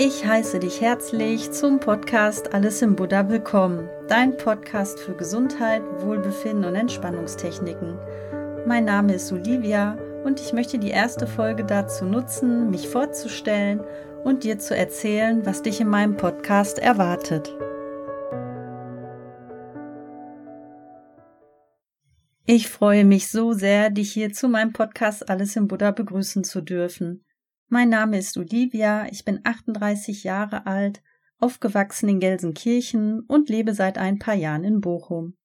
Ich heiße dich herzlich zum Podcast Alles im Buddha willkommen, dein Podcast für Gesundheit, Wohlbefinden und Entspannungstechniken. Mein Name ist Olivia und ich möchte die erste Folge dazu nutzen, mich vorzustellen und dir zu erzählen, was dich in meinem Podcast erwartet. Ich freue mich so sehr, dich hier zu meinem Podcast Alles im Buddha begrüßen zu dürfen. Mein Name ist Olivia, ich bin 38 Jahre alt, aufgewachsen in Gelsenkirchen und lebe seit ein paar Jahren in Bochum.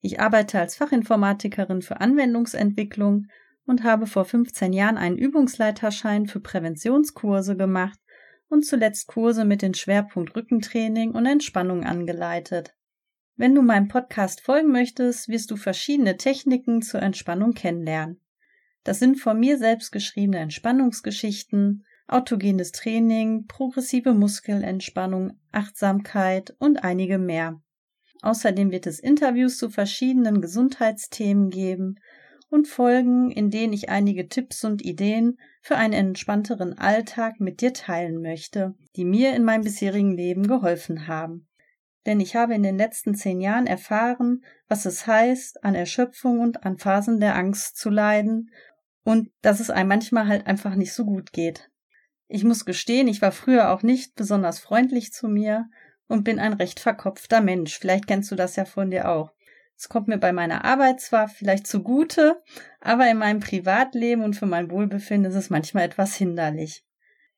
Ich arbeite als Fachinformatikerin für Anwendungsentwicklung und habe vor 15 Jahren einen Übungsleiterschein für Präventionskurse gemacht und zuletzt Kurse mit dem Schwerpunkt Rückentraining und Entspannung angeleitet. Wenn du meinem Podcast folgen möchtest, wirst du verschiedene Techniken zur Entspannung kennenlernen. Das sind von mir selbst geschriebene Entspannungsgeschichten, autogenes Training, progressive Muskelentspannung, Achtsamkeit und einige mehr. Außerdem wird es Interviews zu verschiedenen Gesundheitsthemen geben und Folgen, in denen ich einige Tipps und Ideen für einen entspannteren Alltag mit dir teilen möchte, die mir in meinem bisherigen Leben geholfen haben. Denn ich habe in den letzten zehn Jahren erfahren, was es heißt, an Erschöpfung und an Phasen der Angst zu leiden und dass es einem manchmal halt einfach nicht so gut geht. Ich muss gestehen, ich war früher auch nicht besonders freundlich zu mir und bin ein recht verkopfter Mensch. Vielleicht kennst du das ja von dir auch. Es kommt mir bei meiner Arbeit zwar vielleicht zugute, aber in meinem Privatleben und für mein Wohlbefinden ist es manchmal etwas hinderlich.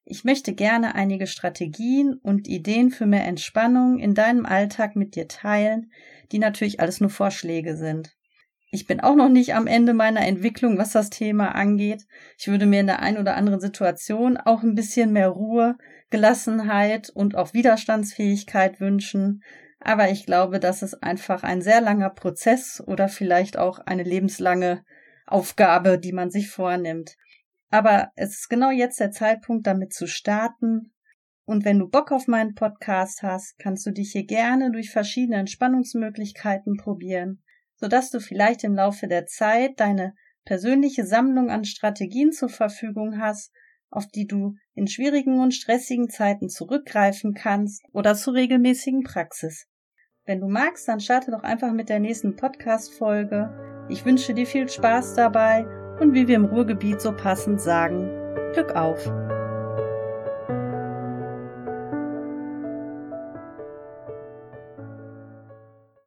Ich möchte gerne einige Strategien und Ideen für mehr Entspannung in deinem Alltag mit dir teilen, die natürlich alles nur Vorschläge sind. Ich bin auch noch nicht am Ende meiner Entwicklung, was das Thema angeht. Ich würde mir in der einen oder anderen Situation auch ein bisschen mehr Ruhe, Gelassenheit und auch Widerstandsfähigkeit wünschen. Aber ich glaube, das ist einfach ein sehr langer Prozess oder vielleicht auch eine lebenslange Aufgabe, die man sich vornimmt. Aber es ist genau jetzt der Zeitpunkt, damit zu starten. Und wenn du Bock auf meinen Podcast hast, kannst du dich hier gerne durch verschiedene Entspannungsmöglichkeiten probieren sodass du vielleicht im Laufe der Zeit deine persönliche Sammlung an Strategien zur Verfügung hast, auf die du in schwierigen und stressigen Zeiten zurückgreifen kannst oder zur regelmäßigen Praxis. Wenn du magst, dann starte doch einfach mit der nächsten Podcast-Folge. Ich wünsche dir viel Spaß dabei und wie wir im Ruhrgebiet so passend sagen, Glück auf!